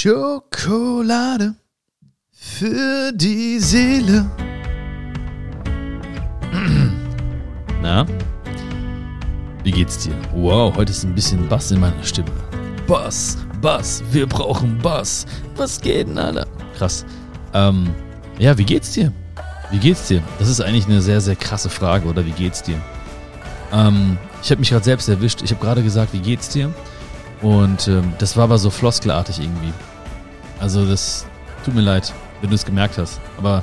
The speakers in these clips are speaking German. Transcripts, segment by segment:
Schokolade für die Seele. Na? Wie geht's dir? Wow, heute ist ein bisschen Bass in meiner Stimme. Bass, Bass, wir brauchen Bass. Was geht denn, Alter? Krass. Ähm, ja, wie geht's dir? Wie geht's dir? Das ist eigentlich eine sehr, sehr krasse Frage, oder wie geht's dir? Ähm, ich habe mich gerade selbst erwischt. Ich habe gerade gesagt, wie geht's dir? Und ähm, das war aber so floskelartig irgendwie. Also das tut mir leid, wenn du es gemerkt hast. Aber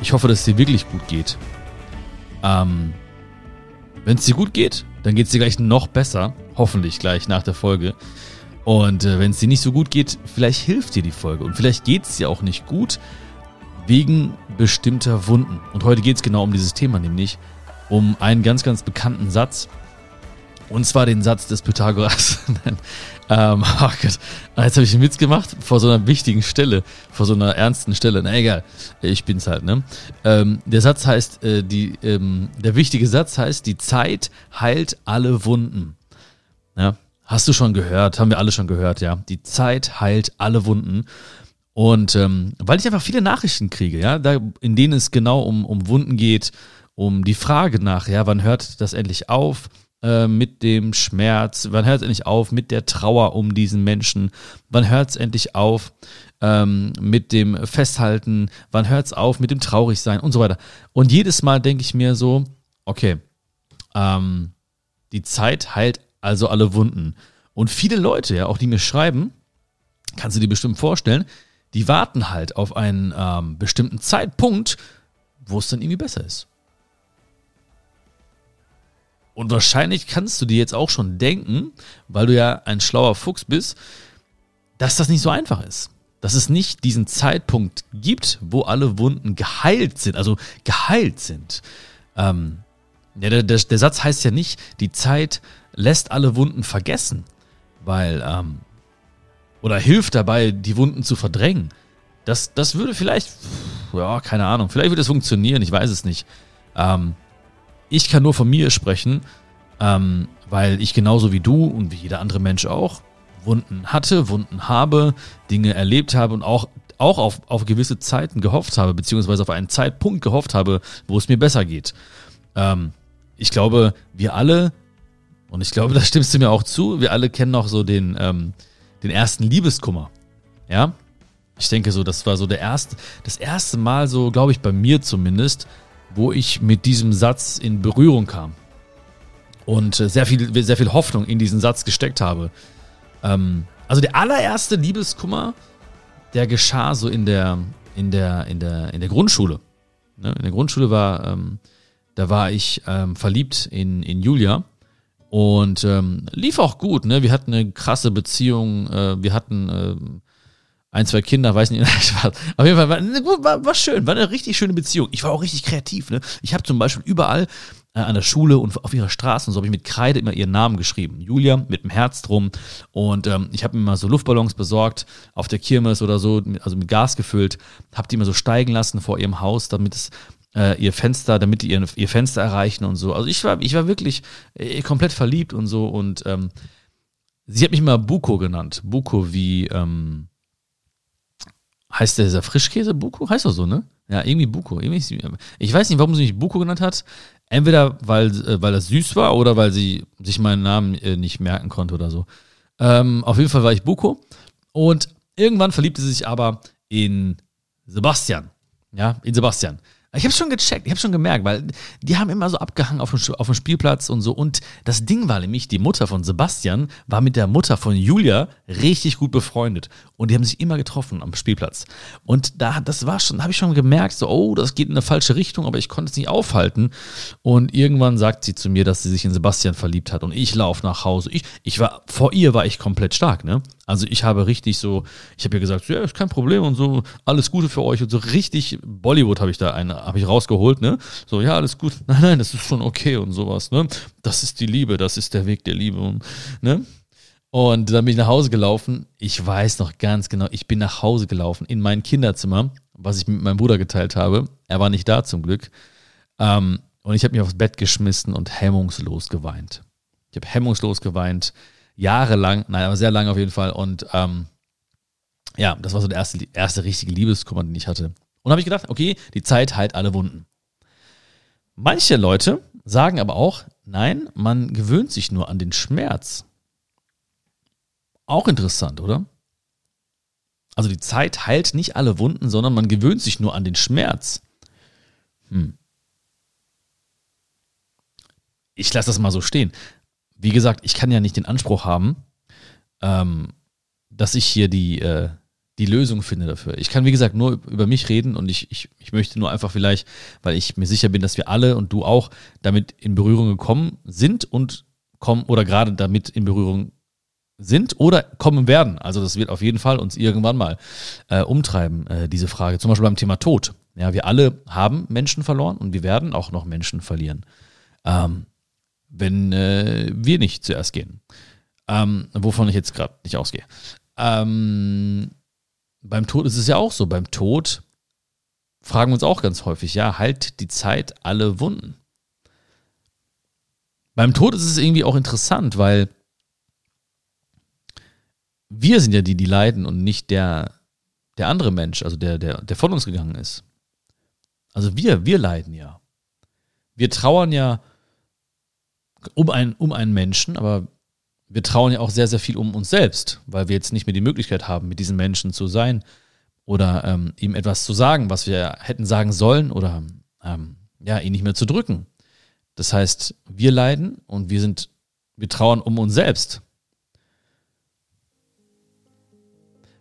ich hoffe, dass es dir wirklich gut geht. Ähm, wenn es dir gut geht, dann geht es dir gleich noch besser. Hoffentlich gleich nach der Folge. Und äh, wenn es dir nicht so gut geht, vielleicht hilft dir die Folge. Und vielleicht geht es dir auch nicht gut wegen bestimmter Wunden. Und heute geht es genau um dieses Thema, nämlich um einen ganz, ganz bekannten Satz, und zwar den Satz des Pythagoras. ähm, oh Gott, jetzt habe ich einen Witz gemacht vor so einer wichtigen Stelle, vor so einer ernsten Stelle. Na egal, ich bin's halt, ne? Ähm, der Satz heißt, äh, die, ähm, der wichtige Satz heißt, die Zeit heilt alle Wunden. Ja, hast du schon gehört, haben wir alle schon gehört, ja. Die Zeit heilt alle Wunden. Und ähm, weil ich einfach viele Nachrichten kriege, ja, da, in denen es genau um, um Wunden geht, um die Frage nach, ja, wann hört das endlich auf? Äh, mit dem Schmerz? Wann hört es endlich auf mit der Trauer um diesen Menschen? Wann hört es endlich auf ähm, mit dem Festhalten? Wann hört es auf mit dem Traurigsein und so weiter? Und jedes Mal denke ich mir so, okay, ähm, die Zeit heilt also alle Wunden. Und viele Leute, ja, auch die mir schreiben, kannst du dir bestimmt vorstellen, die warten halt auf einen ähm, bestimmten Zeitpunkt, wo es dann irgendwie besser ist. Und wahrscheinlich kannst du dir jetzt auch schon denken, weil du ja ein schlauer Fuchs bist, dass das nicht so einfach ist. Dass es nicht diesen Zeitpunkt gibt, wo alle Wunden geheilt sind, also geheilt sind. Ähm, der, der, der, Satz heißt ja nicht, die Zeit lässt alle Wunden vergessen, weil, ähm, oder hilft dabei, die Wunden zu verdrängen. Das, das würde vielleicht, ja, keine Ahnung, vielleicht würde es funktionieren, ich weiß es nicht. Ähm, ich kann nur von mir sprechen, ähm, weil ich genauso wie du und wie jeder andere Mensch auch Wunden hatte, Wunden habe, Dinge erlebt habe und auch, auch auf, auf gewisse Zeiten gehofft habe, beziehungsweise auf einen Zeitpunkt gehofft habe, wo es mir besser geht. Ähm, ich glaube, wir alle, und ich glaube, da stimmst du mir auch zu, wir alle kennen noch so den, ähm, den ersten Liebeskummer. Ja? Ich denke so, das war so der erste, das erste Mal so, glaube ich, bei mir zumindest, wo ich mit diesem Satz in Berührung kam und äh, sehr viel, sehr viel Hoffnung in diesen Satz gesteckt habe. Ähm, also der allererste Liebeskummer, der geschah so in der, in der, in der, in der Grundschule. Ne? In der Grundschule war, ähm, da war ich ähm, verliebt in, in Julia und ähm, lief auch gut. Ne? Wir hatten eine krasse Beziehung. Äh, wir hatten ähm, ein, zwei Kinder, weiß nicht, auf jeden Fall war, war, war schön, war eine richtig schöne Beziehung. Ich war auch richtig kreativ. Ne? Ich habe zum Beispiel überall äh, an der Schule und auf ihrer Straße und so habe ich mit Kreide immer ihren Namen geschrieben. Julia mit dem Herz drum. Und ähm, ich habe mir mal so Luftballons besorgt auf der Kirmes oder so, also mit Gas gefüllt, habe die immer so steigen lassen vor ihrem Haus, damit es äh, ihr Fenster, damit die ihr, ihr Fenster erreichen und so. Also ich war, ich war wirklich äh, komplett verliebt und so. Und ähm, sie hat mich immer Buko genannt. Buko wie ähm, Heißt der dieser Frischkäse Buko? Heißt er so, ne? Ja, irgendwie Buko. ich weiß nicht, warum sie mich Buko genannt hat. Entweder weil, äh, weil das süß war oder weil sie sich meinen Namen äh, nicht merken konnte oder so. Ähm, auf jeden Fall war ich Buko. Und irgendwann verliebte sie sich aber in Sebastian. Ja, in Sebastian. Ich habe schon gecheckt, ich habe schon gemerkt, weil die haben immer so abgehangen auf dem, auf dem Spielplatz und so. Und das Ding war nämlich, die Mutter von Sebastian war mit der Mutter von Julia richtig gut befreundet. Und die haben sich immer getroffen am Spielplatz. Und da, das war schon, habe ich schon gemerkt, so, oh, das geht in eine falsche Richtung, aber ich konnte es nicht aufhalten. Und irgendwann sagt sie zu mir, dass sie sich in Sebastian verliebt hat. Und ich laufe nach Hause. Ich, ich war, vor ihr war ich komplett stark, ne? Also ich habe richtig so, ich habe ihr gesagt, ja, ist kein Problem und so, alles Gute für euch und so richtig Bollywood habe ich da eine, habe ich rausgeholt, ne? So, ja, alles gut. Nein, nein, das ist schon okay und sowas, ne? Das ist die Liebe, das ist der Weg der Liebe und, ne? Und dann bin ich nach Hause gelaufen. Ich weiß noch ganz genau, ich bin nach Hause gelaufen in mein Kinderzimmer, was ich mit meinem Bruder geteilt habe. Er war nicht da zum Glück. Ähm, und ich habe mich aufs Bett geschmissen und hemmungslos geweint. Ich habe hemmungslos geweint, jahrelang, nein, aber sehr lange auf jeden Fall. Und ähm, ja, das war so der erste, erste richtige Liebeskummer, den ich hatte. Und habe ich gedacht, okay, die Zeit heilt alle Wunden. Manche Leute sagen aber auch, nein, man gewöhnt sich nur an den Schmerz. Auch interessant, oder? Also die Zeit heilt nicht alle Wunden, sondern man gewöhnt sich nur an den Schmerz. Hm. Ich lasse das mal so stehen. Wie gesagt, ich kann ja nicht den Anspruch haben, ähm, dass ich hier die, äh, die Lösung finde dafür. Ich kann, wie gesagt, nur über mich reden und ich, ich, ich möchte nur einfach vielleicht, weil ich mir sicher bin, dass wir alle und du auch damit in Berührung gekommen sind und kommen oder gerade damit in Berührung sind oder kommen werden. Also das wird auf jeden Fall uns irgendwann mal äh, umtreiben, äh, diese Frage. Zum Beispiel beim Thema Tod. Ja, wir alle haben Menschen verloren und wir werden auch noch Menschen verlieren, ähm, wenn äh, wir nicht zuerst gehen. Ähm, wovon ich jetzt gerade nicht ausgehe. Ähm, beim Tod ist es ja auch so. Beim Tod fragen wir uns auch ganz häufig, ja, halt die Zeit alle Wunden. Beim Tod ist es irgendwie auch interessant, weil wir sind ja die, die leiden und nicht der, der andere Mensch, also der, der, der von uns gegangen ist. Also wir, wir leiden ja. Wir trauern ja um einen, um einen Menschen, aber wir trauen ja auch sehr, sehr viel um uns selbst, weil wir jetzt nicht mehr die Möglichkeit haben, mit diesen Menschen zu sein oder ähm, ihm etwas zu sagen, was wir hätten sagen sollen oder ähm, ja, ihn nicht mehr zu drücken. Das heißt, wir leiden und wir sind, wir trauern um uns selbst.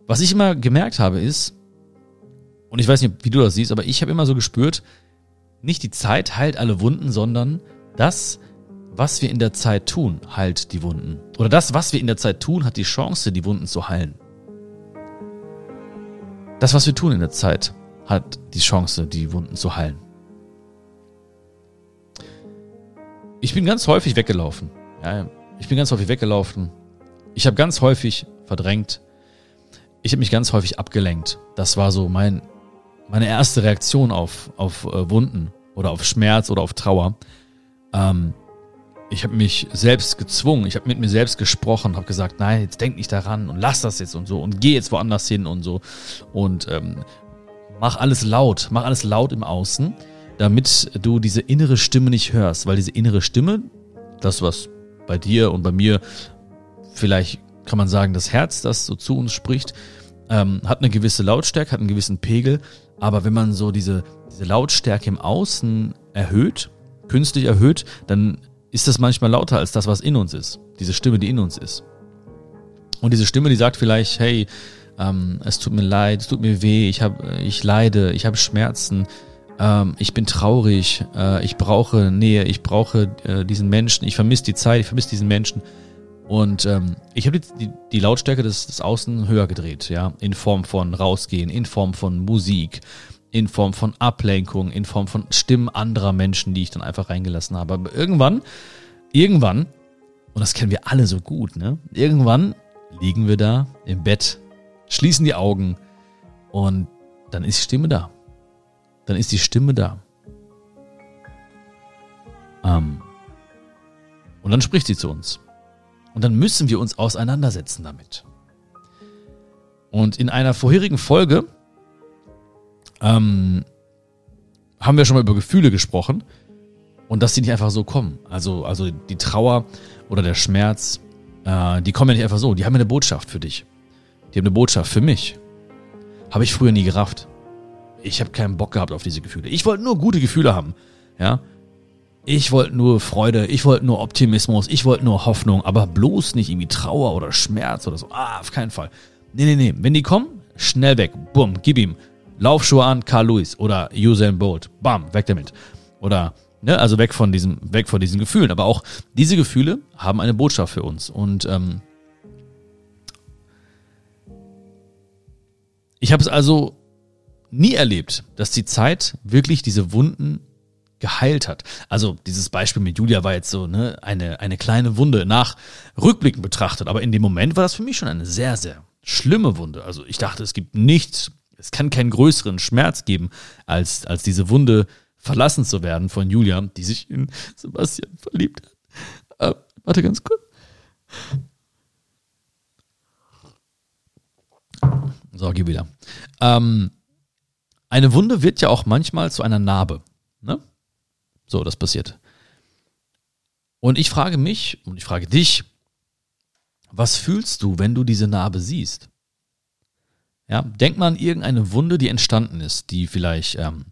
Was ich immer gemerkt habe ist, und ich weiß nicht, wie du das siehst, aber ich habe immer so gespürt, nicht die Zeit heilt alle Wunden, sondern das, was wir in der Zeit tun, heilt die Wunden. Oder das, was wir in der Zeit tun, hat die Chance, die Wunden zu heilen. Das, was wir tun in der Zeit, hat die Chance, die Wunden zu heilen. Ich bin ganz häufig weggelaufen. Ja, ich bin ganz häufig weggelaufen. Ich habe ganz häufig verdrängt. Ich habe mich ganz häufig abgelenkt. Das war so mein, meine erste Reaktion auf, auf äh, Wunden oder auf Schmerz oder auf Trauer. Ähm, ich habe mich selbst gezwungen, ich habe mit mir selbst gesprochen, habe gesagt, nein, jetzt denk nicht daran und lass das jetzt und so und geh jetzt woanders hin und so. Und ähm, mach alles laut, mach alles laut im Außen, damit du diese innere Stimme nicht hörst, weil diese innere Stimme, das was bei dir und bei mir vielleicht kann man sagen, das Herz, das so zu uns spricht, ähm, hat eine gewisse Lautstärke, hat einen gewissen Pegel, aber wenn man so diese, diese Lautstärke im Außen erhöht, künstlich erhöht, dann ist das manchmal lauter als das, was in uns ist. Diese Stimme, die in uns ist. Und diese Stimme, die sagt vielleicht, hey, ähm, es tut mir leid, es tut mir weh, ich, hab, ich leide, ich habe Schmerzen, ähm, ich bin traurig, äh, ich brauche Nähe, ich brauche äh, diesen Menschen, ich vermisse die Zeit, ich vermisse diesen Menschen. Und ähm, ich habe die, die, die, Lautstärke des, des Außen höher gedreht, ja, in Form von rausgehen, in Form von Musik, in Form von Ablenkung, in Form von Stimmen anderer Menschen, die ich dann einfach reingelassen habe. Aber irgendwann, irgendwann, und das kennen wir alle so gut, ne? Irgendwann liegen wir da im Bett, schließen die Augen und dann ist die Stimme da. Dann ist die Stimme da. Ähm, und dann spricht sie zu uns. Und dann müssen wir uns auseinandersetzen damit. Und in einer vorherigen Folge ähm, haben wir schon mal über Gefühle gesprochen und dass die nicht einfach so kommen. Also, also die Trauer oder der Schmerz, äh, die kommen ja nicht einfach so. Die haben eine Botschaft für dich. Die haben eine Botschaft für mich. Habe ich früher nie gerafft. Ich habe keinen Bock gehabt auf diese Gefühle. Ich wollte nur gute Gefühle haben. Ja. Ich wollte nur Freude, ich wollte nur Optimismus, ich wollte nur Hoffnung, aber bloß nicht irgendwie Trauer oder Schmerz oder so. Ah, auf keinen Fall. Nee, nee, nee. Wenn die kommen, schnell weg. Bumm, gib ihm. Laufschuhe an, Carl Lewis oder Usain Bolt. Bam, weg damit. Oder, ne, also weg von diesem, weg von diesen Gefühlen. Aber auch diese Gefühle haben eine Botschaft für uns. Und ähm, ich habe es also nie erlebt, dass die Zeit wirklich diese Wunden geheilt hat. Also dieses Beispiel mit Julia war jetzt so ne, eine, eine kleine Wunde nach Rückblicken betrachtet, aber in dem Moment war das für mich schon eine sehr, sehr schlimme Wunde. Also ich dachte, es gibt nichts es kann keinen größeren Schmerz geben, als, als diese Wunde verlassen zu werden von Julia, die sich in Sebastian verliebt hat. Äh, warte ganz kurz. So, geh wieder. Ähm, eine Wunde wird ja auch manchmal zu einer Narbe. Ne? So, das passiert. Und ich frage mich und ich frage dich, was fühlst du, wenn du diese Narbe siehst? Ja, denk mal an irgendeine Wunde, die entstanden ist, die vielleicht ähm,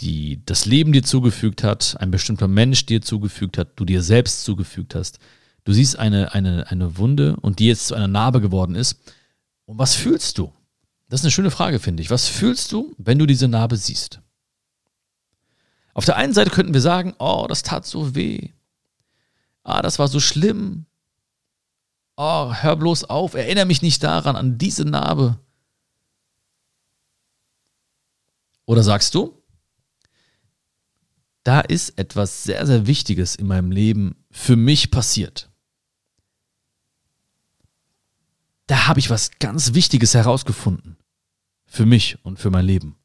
die das Leben dir zugefügt hat, ein bestimmter Mensch dir zugefügt hat, du dir selbst zugefügt hast. Du siehst eine, eine, eine Wunde und die jetzt zu einer Narbe geworden ist. Und was fühlst du? Das ist eine schöne Frage, finde ich. Was fühlst du, wenn du diese Narbe siehst? Auf der einen Seite könnten wir sagen, oh, das tat so weh. Ah, das war so schlimm. Oh, hör bloß auf, erinnere mich nicht daran, an diese Narbe. Oder sagst du, da ist etwas sehr, sehr Wichtiges in meinem Leben für mich passiert. Da habe ich was ganz Wichtiges herausgefunden. Für mich und für mein Leben.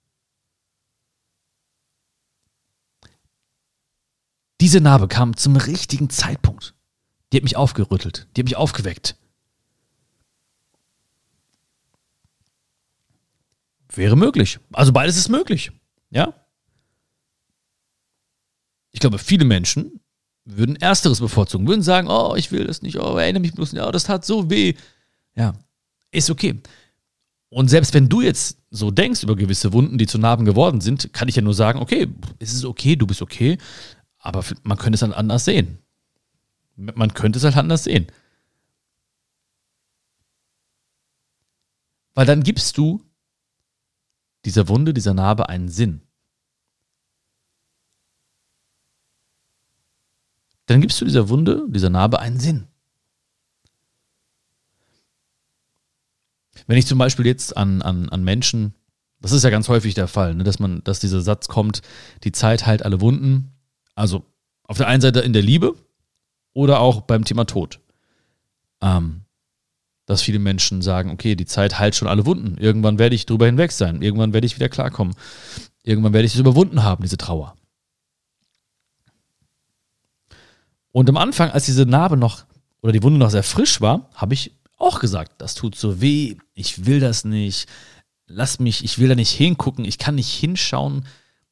Diese Narbe kam zum richtigen Zeitpunkt. Die hat mich aufgerüttelt, die hat mich aufgeweckt. Wäre möglich. Also beides ist möglich. Ja? Ich glaube, viele Menschen würden Ersteres bevorzugen, würden sagen, oh, ich will das nicht, oh, erinnere mich bloß nicht, oh, das tat so weh. Ja, ist okay. Und selbst wenn du jetzt so denkst über gewisse Wunden, die zu Narben geworden sind, kann ich ja nur sagen, okay, es ist okay, du bist okay, aber man könnte es dann anders sehen. Man könnte es halt anders sehen. Weil dann gibst du dieser Wunde, dieser Narbe einen Sinn. Dann gibst du dieser Wunde, dieser Narbe einen Sinn. Wenn ich zum Beispiel jetzt an, an, an Menschen, das ist ja ganz häufig der Fall, ne, dass man, dass dieser Satz kommt, die Zeit heilt alle Wunden. Also auf der einen Seite in der Liebe oder auch beim Thema Tod. Ähm, dass viele Menschen sagen, okay, die Zeit heilt schon alle Wunden. Irgendwann werde ich drüber hinweg sein. Irgendwann werde ich wieder klarkommen. Irgendwann werde ich es überwunden haben, diese Trauer. Und am Anfang, als diese Narbe noch oder die Wunde noch sehr frisch war, habe ich auch gesagt, das tut so weh, ich will das nicht, lass mich, ich will da nicht hingucken, ich kann nicht hinschauen,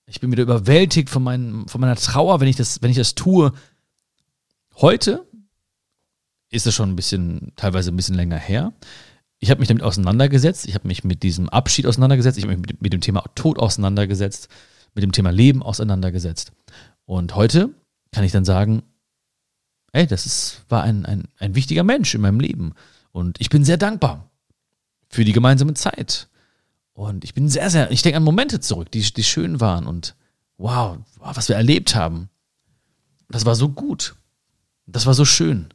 ich bin wieder überwältigt von, mein, von meiner Trauer, wenn ich, das, wenn ich das tue. Heute ist es schon ein bisschen, teilweise ein bisschen länger her. Ich habe mich damit auseinandergesetzt, ich habe mich mit diesem Abschied auseinandergesetzt, ich habe mich mit, mit dem Thema Tod auseinandergesetzt, mit dem Thema Leben auseinandergesetzt. Und heute kann ich dann sagen, ey, das ist, war ein, ein, ein wichtiger Mensch in meinem Leben. Und ich bin sehr dankbar für die gemeinsame Zeit. Und ich bin sehr, sehr, ich denke an Momente zurück, die, die schön waren und wow, was wir erlebt haben. Das war so gut. Das war so schön.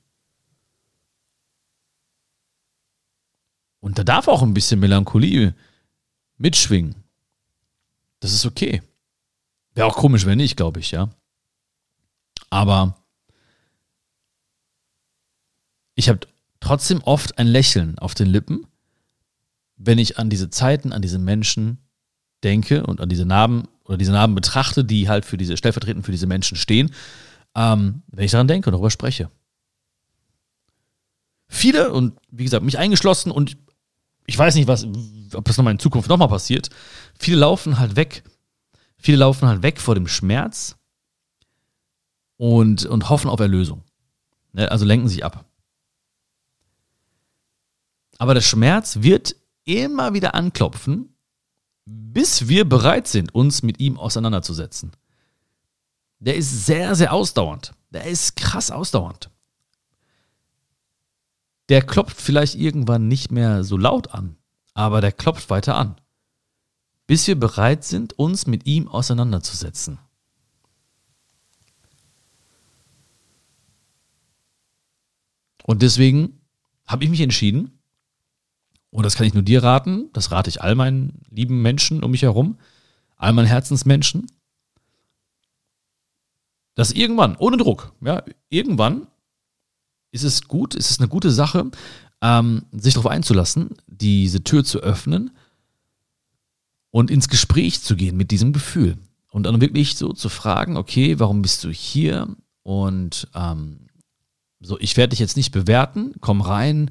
Und da darf auch ein bisschen Melancholie mitschwingen. Das ist okay. Wäre auch komisch, wenn nicht, glaube ich, ja. Aber ich habe trotzdem oft ein Lächeln auf den Lippen, wenn ich an diese Zeiten, an diese Menschen denke und an diese Narben oder diese Narben betrachte, die halt für diese, stellvertretend für diese Menschen stehen, ähm, wenn ich daran denke und darüber spreche. Viele, und wie gesagt, mich eingeschlossen, und ich weiß nicht, was, ob das nochmal in Zukunft nochmal passiert, viele laufen halt weg. Viele laufen halt weg vor dem Schmerz und, und hoffen auf Erlösung. Ne, also lenken sich ab. Aber der Schmerz wird immer wieder anklopfen, bis wir bereit sind, uns mit ihm auseinanderzusetzen. Der ist sehr, sehr ausdauernd. Der ist krass ausdauernd. Der klopft vielleicht irgendwann nicht mehr so laut an, aber der klopft weiter an, bis wir bereit sind, uns mit ihm auseinanderzusetzen. Und deswegen habe ich mich entschieden, und das kann ich nur dir raten, das rate ich all meinen lieben Menschen um mich herum, all meinen Herzensmenschen, dass irgendwann, ohne Druck, ja, irgendwann ist es gut, ist es eine gute Sache, ähm, sich darauf einzulassen, diese Tür zu öffnen und ins Gespräch zu gehen mit diesem Gefühl. Und dann wirklich so zu fragen, okay, warum bist du hier? Und ähm, so, ich werde dich jetzt nicht bewerten, komm rein,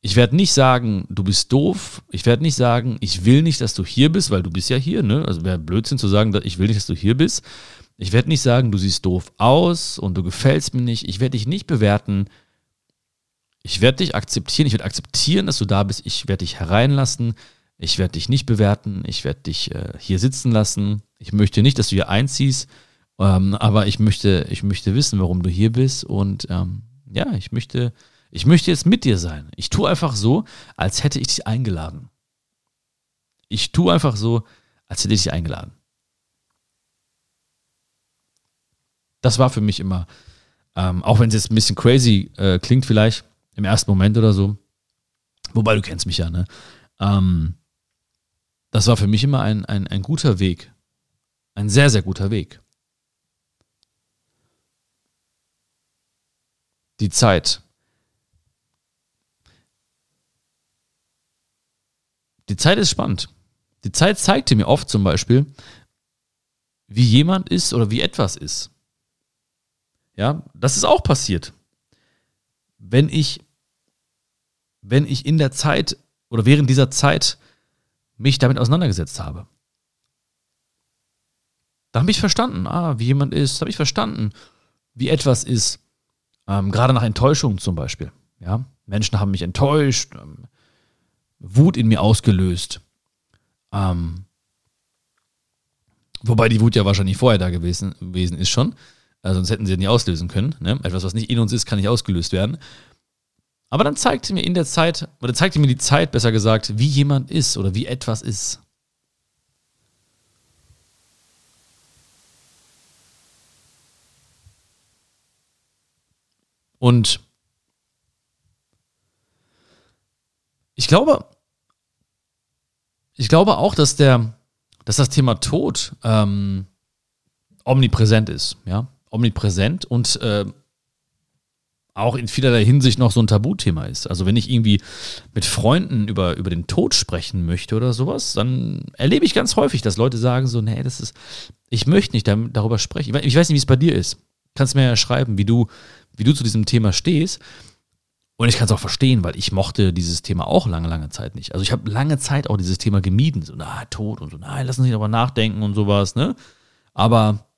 Ich werde nicht sagen, du bist doof. Ich werde nicht sagen, ich will nicht, dass du hier bist, weil du bist ja hier, ne? Also wäre Blödsinn zu sagen, ich will nicht, dass du hier bist. Ich werde nicht sagen, du siehst doof aus und du gefällst mir nicht. Ich werde dich nicht bewerten. Ich werde dich akzeptieren. Ich werde akzeptieren, dass du da bist. Ich werde dich hereinlassen. Ich werde dich nicht bewerten. Ich werde dich äh, hier sitzen lassen. Ich möchte nicht, dass du hier einziehst. Ähm, aber ich möchte, ich möchte wissen, warum du hier bist. Und ähm, ja, ich möchte, ich möchte jetzt mit dir sein. Ich tue einfach so, als hätte ich dich eingeladen. Ich tue einfach so, als hätte ich dich eingeladen. Das war für mich immer, ähm, auch wenn es jetzt ein bisschen crazy äh, klingt vielleicht im ersten Moment oder so, wobei du kennst mich ja, ne? Ähm, das war für mich immer ein, ein, ein guter Weg. Ein sehr, sehr guter Weg. Die Zeit. Die Zeit ist spannend. Die Zeit zeigte mir oft zum Beispiel, wie jemand ist oder wie etwas ist. Ja, das ist auch passiert. Wenn ich, wenn ich in der Zeit oder während dieser Zeit mich damit auseinandergesetzt habe. Da habe ich verstanden, ah, wie jemand ist, habe ich verstanden, wie etwas ist. Ähm, gerade nach Enttäuschung zum Beispiel. Ja, Menschen haben mich enttäuscht, ähm, Wut in mir ausgelöst. Ähm, wobei die Wut ja wahrscheinlich vorher da gewesen, gewesen ist schon. Also sonst hätten sie nie auslösen können. Ne? Etwas, was nicht in uns ist, kann nicht ausgelöst werden. Aber dann zeigte mir in der Zeit, oder zeigte mir die Zeit, besser gesagt, wie jemand ist oder wie etwas ist. Und ich glaube, ich glaube auch, dass der, dass das Thema Tod ähm, omnipräsent ist, ja omnipräsent und äh, auch in vielerlei Hinsicht noch so ein Tabuthema ist. Also wenn ich irgendwie mit Freunden über, über den Tod sprechen möchte oder sowas, dann erlebe ich ganz häufig, dass Leute sagen so, nee, das ist, ich möchte nicht darüber sprechen. Ich weiß nicht, wie es bei dir ist. Kannst mir ja schreiben, wie du, wie du zu diesem Thema stehst. Und ich kann es auch verstehen, weil ich mochte dieses Thema auch lange, lange Zeit nicht. Also ich habe lange Zeit auch dieses Thema gemieden. So, na, Tod und so, nein, lass uns nicht darüber nachdenken und sowas, ne? Aber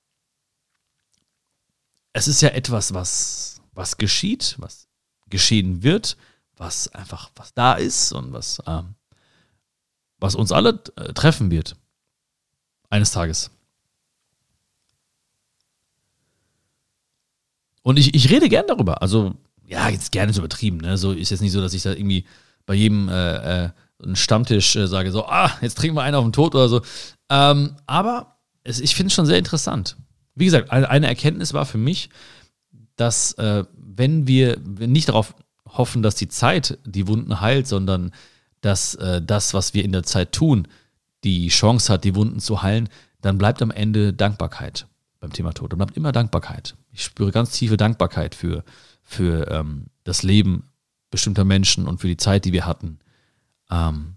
es ist ja etwas, was, was geschieht, was geschehen wird, was einfach, was da ist und was, ähm, was uns alle äh, treffen wird. Eines Tages. Und ich, ich rede gern darüber. Also, ja, jetzt gerne ist übertrieben. Ne? So ist jetzt nicht so, dass ich da irgendwie bei jedem äh, äh, einen Stammtisch äh, sage, so, ah, jetzt trinken wir einen auf den Tod oder so. Ähm, aber es, ich finde es schon sehr interessant. Wie gesagt, eine Erkenntnis war für mich, dass äh, wenn wir nicht darauf hoffen, dass die Zeit die Wunden heilt, sondern dass äh, das, was wir in der Zeit tun, die Chance hat, die Wunden zu heilen, dann bleibt am Ende Dankbarkeit beim Thema Tod. Dann bleibt immer Dankbarkeit. Ich spüre ganz tiefe Dankbarkeit für, für ähm, das Leben bestimmter Menschen und für die Zeit, die wir hatten. Ähm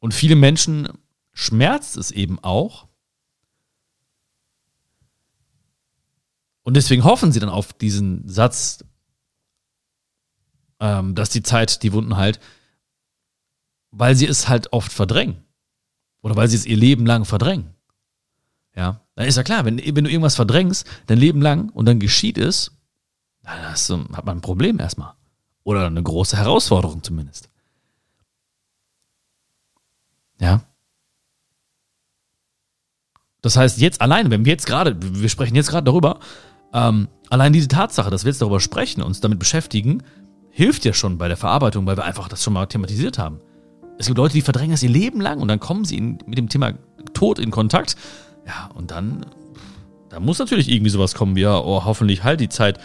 und viele Menschen schmerzt es eben auch, Und deswegen hoffen sie dann auf diesen Satz, ähm, dass die Zeit die Wunden heilt, weil sie es halt oft verdrängen. Oder weil sie es ihr Leben lang verdrängen. Ja, dann ist ja klar, wenn, wenn du irgendwas verdrängst, dein Leben lang und dann geschieht es, dann hast, hat man ein Problem erstmal. Oder eine große Herausforderung zumindest. Ja. Das heißt, jetzt alleine, wenn wir jetzt gerade, wir sprechen jetzt gerade darüber, ähm, allein diese Tatsache, dass wir jetzt darüber sprechen, uns damit beschäftigen, hilft ja schon bei der Verarbeitung, weil wir einfach das schon mal thematisiert haben. Es gibt Leute, die verdrängen das ihr Leben lang und dann kommen sie in, mit dem Thema Tod in Kontakt. Ja, und dann, da muss natürlich irgendwie sowas kommen wie, ja, oh, hoffentlich halt die Zeit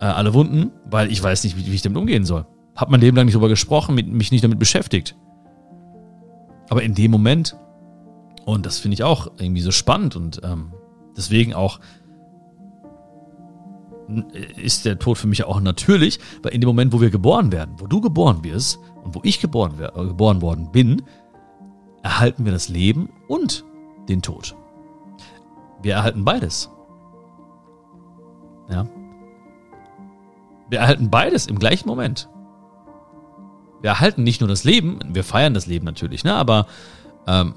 äh, alle Wunden, weil ich weiß nicht, wie, wie, ich damit umgehen soll. Hab mein Leben lang nicht darüber gesprochen, mit, mich nicht damit beschäftigt. Aber in dem Moment, und das finde ich auch irgendwie so spannend und ähm, deswegen auch ist der Tod für mich auch natürlich, weil in dem Moment, wo wir geboren werden, wo du geboren wirst und wo ich geboren, äh, geboren worden bin, erhalten wir das Leben und den Tod. Wir erhalten beides. Ja. Wir erhalten beides im gleichen Moment. Wir erhalten nicht nur das Leben, wir feiern das Leben natürlich, ne? Aber ähm,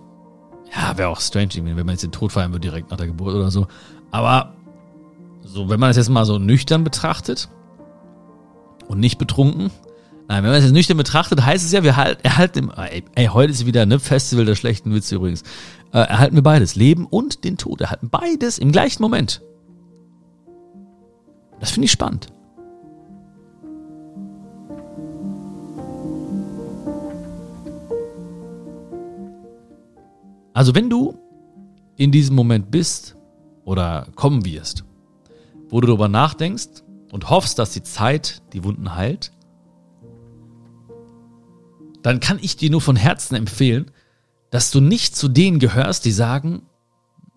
ja, wäre auch strange, wenn man jetzt den Tod feiern würde direkt nach der Geburt oder so. Aber so, wenn man das jetzt mal so nüchtern betrachtet und nicht betrunken, nein, wenn man das jetzt nüchtern betrachtet, heißt es ja, wir halt, erhalten, ey, ey, heute ist wieder ne Festival der schlechten Witze übrigens, äh, erhalten wir beides, Leben und den Tod, erhalten beides im gleichen Moment. Das finde ich spannend. Also wenn du in diesem Moment bist oder kommen wirst, wo du darüber nachdenkst und hoffst, dass die Zeit die Wunden heilt, dann kann ich dir nur von Herzen empfehlen, dass du nicht zu denen gehörst, die sagen,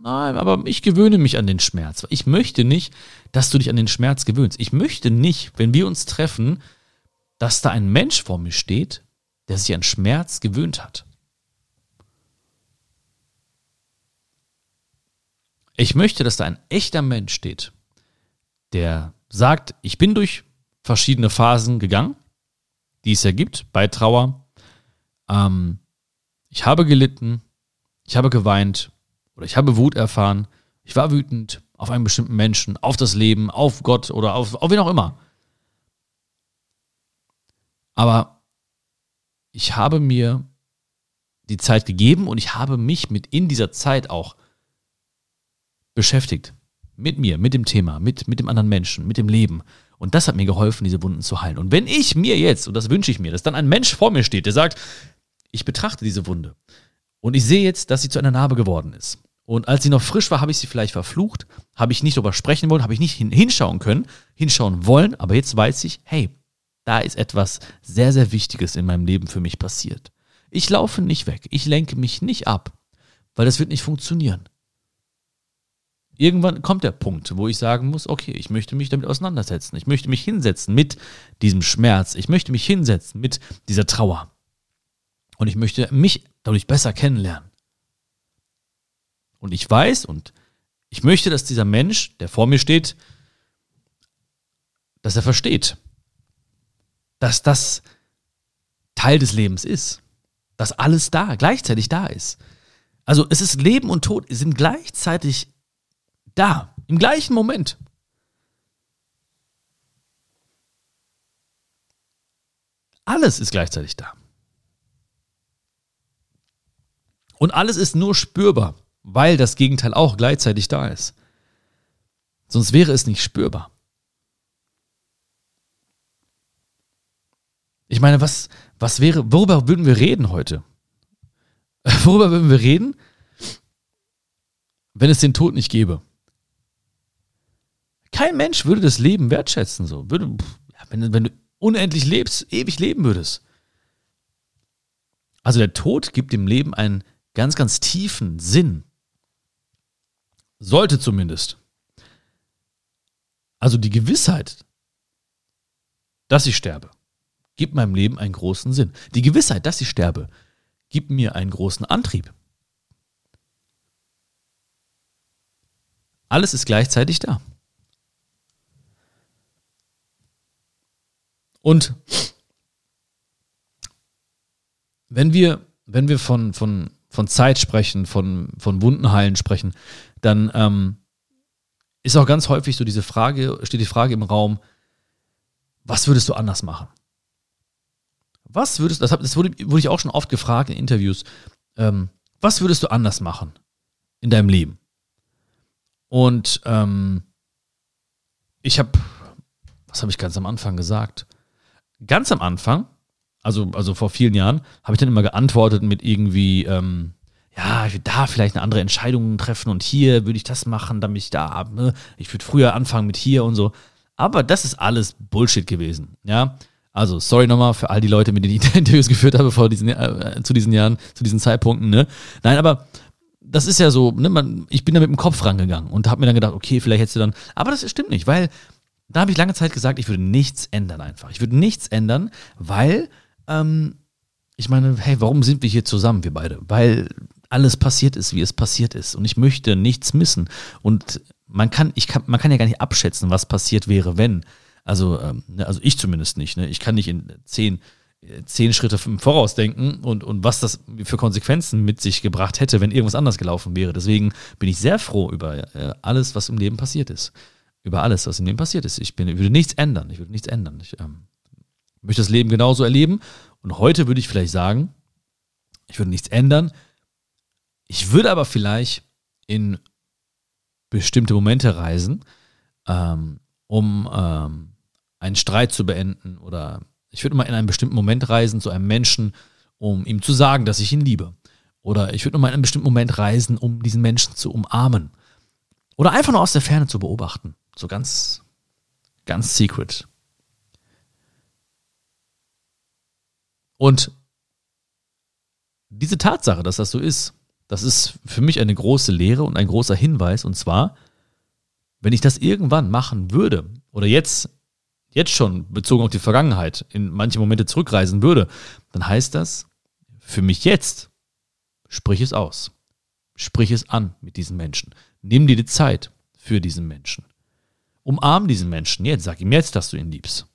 nein, aber ich gewöhne mich an den Schmerz. Ich möchte nicht, dass du dich an den Schmerz gewöhnst. Ich möchte nicht, wenn wir uns treffen, dass da ein Mensch vor mir steht, der sich an Schmerz gewöhnt hat. Ich möchte, dass da ein echter Mensch steht, der sagt, ich bin durch verschiedene Phasen gegangen, die es ja gibt bei Trauer. Ähm, ich habe gelitten, ich habe geweint oder ich habe Wut erfahren. Ich war wütend auf einen bestimmten Menschen, auf das Leben, auf Gott oder auf, auf wen auch immer. Aber ich habe mir die Zeit gegeben und ich habe mich mit in dieser Zeit auch beschäftigt. Mit mir, mit dem Thema, mit, mit dem anderen Menschen, mit dem Leben. Und das hat mir geholfen, diese Wunden zu heilen. Und wenn ich mir jetzt, und das wünsche ich mir, dass dann ein Mensch vor mir steht, der sagt, ich betrachte diese Wunde und ich sehe jetzt, dass sie zu einer Narbe geworden ist. Und als sie noch frisch war, habe ich sie vielleicht verflucht, habe ich nicht darüber sprechen wollen, habe ich nicht hinschauen können, hinschauen wollen, aber jetzt weiß ich, hey, da ist etwas sehr, sehr Wichtiges in meinem Leben für mich passiert. Ich laufe nicht weg, ich lenke mich nicht ab, weil das wird nicht funktionieren irgendwann kommt der Punkt, wo ich sagen muss, okay, ich möchte mich damit auseinandersetzen. Ich möchte mich hinsetzen mit diesem Schmerz. Ich möchte mich hinsetzen mit dieser Trauer. Und ich möchte mich dadurch besser kennenlernen. Und ich weiß und ich möchte, dass dieser Mensch, der vor mir steht, dass er versteht, dass das Teil des Lebens ist. Dass alles da, gleichzeitig da ist. Also es ist Leben und Tod sind gleichzeitig da, im gleichen Moment. Alles ist gleichzeitig da. Und alles ist nur spürbar, weil das Gegenteil auch gleichzeitig da ist. Sonst wäre es nicht spürbar. Ich meine, was, was wäre, worüber würden wir reden heute? Worüber würden wir reden, wenn es den Tod nicht gäbe? Kein Mensch würde das Leben wertschätzen. So. Würde, wenn, wenn du unendlich lebst, ewig leben würdest. Also der Tod gibt dem Leben einen ganz, ganz tiefen Sinn. Sollte zumindest. Also die Gewissheit, dass ich sterbe, gibt meinem Leben einen großen Sinn. Die Gewissheit, dass ich sterbe, gibt mir einen großen Antrieb. Alles ist gleichzeitig da. Und wenn wir, wenn wir von, von, von Zeit sprechen, von, von Wundenheilen sprechen, dann ähm, ist auch ganz häufig so diese Frage, steht die Frage im Raum, was würdest du anders machen? Was würdest das, das wurde, wurde ich auch schon oft gefragt in Interviews, ähm, was würdest du anders machen in deinem Leben? Und ähm, ich habe, was habe ich ganz am Anfang gesagt? Ganz am Anfang, also, also vor vielen Jahren, habe ich dann immer geantwortet mit irgendwie, ähm, ja, ich würde da vielleicht eine andere Entscheidung treffen und hier würde ich das machen, damit ich da, ne? ich würde früher anfangen mit hier und so. Aber das ist alles Bullshit gewesen, ja. Also, sorry nochmal für all die Leute, mit denen ich Interviews geführt habe vor diesen, äh, zu diesen Jahren, zu diesen Zeitpunkten, ne. Nein, aber das ist ja so, ne, man, ich bin da mit dem Kopf rangegangen und habe mir dann gedacht, okay, vielleicht hättest du dann, aber das stimmt nicht, weil da habe ich lange Zeit gesagt, ich würde nichts ändern einfach. Ich würde nichts ändern, weil, ähm, ich meine, hey, warum sind wir hier zusammen, wir beide? Weil alles passiert ist, wie es passiert ist. Und ich möchte nichts missen. Und man kann, ich kann, man kann ja gar nicht abschätzen, was passiert wäre, wenn. Also, ähm, ne, also ich zumindest nicht. Ne? Ich kann nicht in zehn, äh, zehn Schritte im Voraus denken und, und was das für Konsequenzen mit sich gebracht hätte, wenn irgendwas anders gelaufen wäre. Deswegen bin ich sehr froh über äh, alles, was im Leben passiert ist. Über alles, was im Leben passiert ist. Ich, bin, ich würde nichts ändern. Ich würde nichts ändern. Ich ähm, möchte das Leben genauso erleben. Und heute würde ich vielleicht sagen, ich würde nichts ändern. Ich würde aber vielleicht in bestimmte Momente reisen, ähm, um ähm, einen Streit zu beenden oder ich würde mal in einen bestimmten Moment reisen zu einem Menschen, um ihm zu sagen, dass ich ihn liebe. Oder ich würde mal in einen bestimmten Moment reisen, um diesen Menschen zu umarmen. Oder einfach nur aus der Ferne zu beobachten. So ganz, ganz secret. Und diese Tatsache, dass das so ist, das ist für mich eine große Lehre und ein großer Hinweis. Und zwar, wenn ich das irgendwann machen würde oder jetzt, jetzt schon bezogen auf die Vergangenheit in manche Momente zurückreisen würde, dann heißt das für mich jetzt, sprich es aus. Sprich es an mit diesen Menschen. Nimm dir die Zeit für diesen Menschen. Umarm diesen Menschen jetzt, sag ihm jetzt, dass du ihn liebst.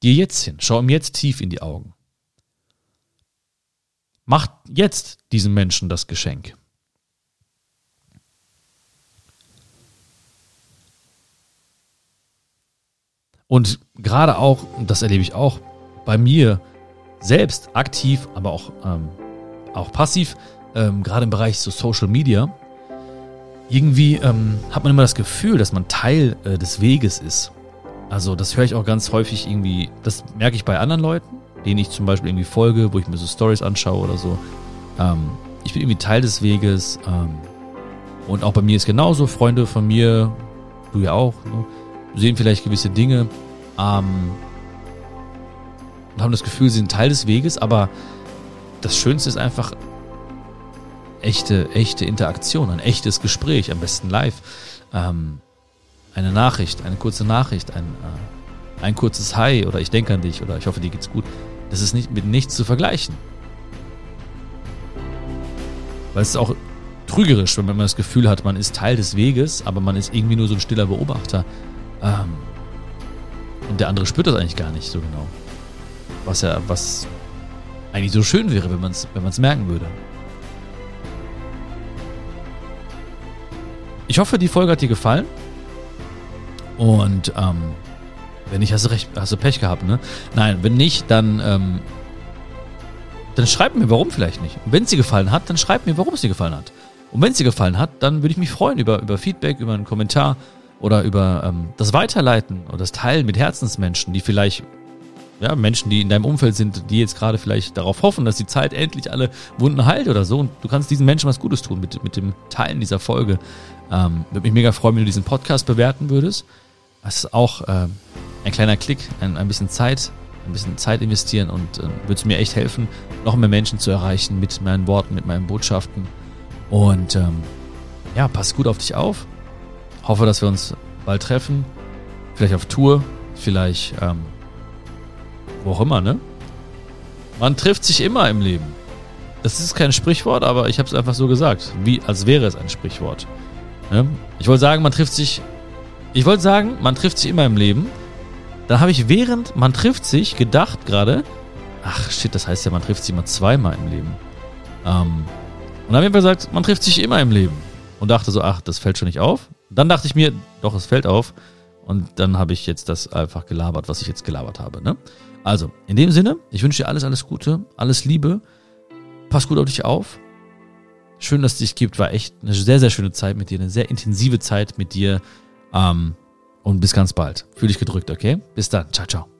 Geh jetzt hin, schau ihm jetzt tief in die Augen. Macht jetzt diesem Menschen das Geschenk. Und gerade auch, das erlebe ich auch bei mir selbst aktiv, aber auch, ähm, auch passiv, ähm, gerade im Bereich so Social Media, irgendwie ähm, hat man immer das Gefühl, dass man Teil äh, des Weges ist. Also das höre ich auch ganz häufig irgendwie, das merke ich bei anderen Leuten, denen ich zum Beispiel irgendwie folge, wo ich mir so Stories anschaue oder so. Ähm, ich bin irgendwie Teil des Weges. Ähm, und auch bei mir ist genauso. Freunde von mir, du ja auch, ne, sehen vielleicht gewisse Dinge ähm, und haben das Gefühl, sie sind Teil des Weges. Aber das Schönste ist einfach echte, echte Interaktion, ein echtes Gespräch, am besten live. Ähm, eine Nachricht, eine kurze Nachricht, ein, äh, ein kurzes Hi oder ich denke an dich oder ich hoffe, dir geht's gut. Das ist nicht mit nichts zu vergleichen. Weil es ist auch trügerisch, wenn man das Gefühl hat, man ist Teil des Weges, aber man ist irgendwie nur so ein stiller Beobachter. Ähm, und der andere spürt das eigentlich gar nicht so genau. Was ja, was eigentlich so schön wäre, wenn man es wenn merken würde. Ich hoffe, die Folge hat dir gefallen. Und ähm, wenn nicht, hast du recht, hast du Pech gehabt, ne? Nein, wenn nicht, dann, ähm, dann schreib mir, warum vielleicht nicht. Und wenn es dir gefallen hat, dann schreib mir, warum es dir gefallen hat. Und wenn es dir gefallen hat, dann würde ich mich freuen über, über Feedback, über einen Kommentar oder über ähm, das Weiterleiten oder das Teilen mit Herzensmenschen, die vielleicht, ja, Menschen, die in deinem Umfeld sind, die jetzt gerade vielleicht darauf hoffen, dass die Zeit endlich alle Wunden heilt oder so. Und du kannst diesen Menschen was Gutes tun mit, mit dem Teilen dieser Folge. Ähm, würde mich mega freuen, wenn du diesen Podcast bewerten würdest. Das ist auch äh, ein kleiner Klick, ein, ein bisschen Zeit, ein bisschen Zeit investieren und äh, würde mir echt helfen, noch mehr Menschen zu erreichen mit meinen Worten, mit meinen Botschaften. Und ähm, ja, pass gut auf dich auf. Hoffe, dass wir uns bald treffen. Vielleicht auf Tour, vielleicht ähm, wo auch immer, ne? Man trifft sich immer im Leben. Das ist kein Sprichwort, aber ich habe es einfach so gesagt, wie als wäre es ein Sprichwort. Ne? Ich wollte sagen, man trifft sich. Ich wollte sagen, man trifft sich immer im Leben. Dann habe ich während man trifft sich gedacht gerade, ach shit, das heißt ja, man trifft sich immer zweimal im Leben. Ähm, und dann habe ich gesagt, man trifft sich immer im Leben. Und dachte so, ach, das fällt schon nicht auf. Dann dachte ich mir, doch, es fällt auf. Und dann habe ich jetzt das einfach gelabert, was ich jetzt gelabert habe. Ne? Also, in dem Sinne, ich wünsche dir alles, alles Gute, alles Liebe. Pass gut auf dich auf. Schön, dass es dich gibt. War echt eine sehr, sehr schöne Zeit mit dir, eine sehr intensive Zeit mit dir. Ähm, und bis ganz bald. Fühl dich gedrückt, okay? Bis dann. Ciao, ciao.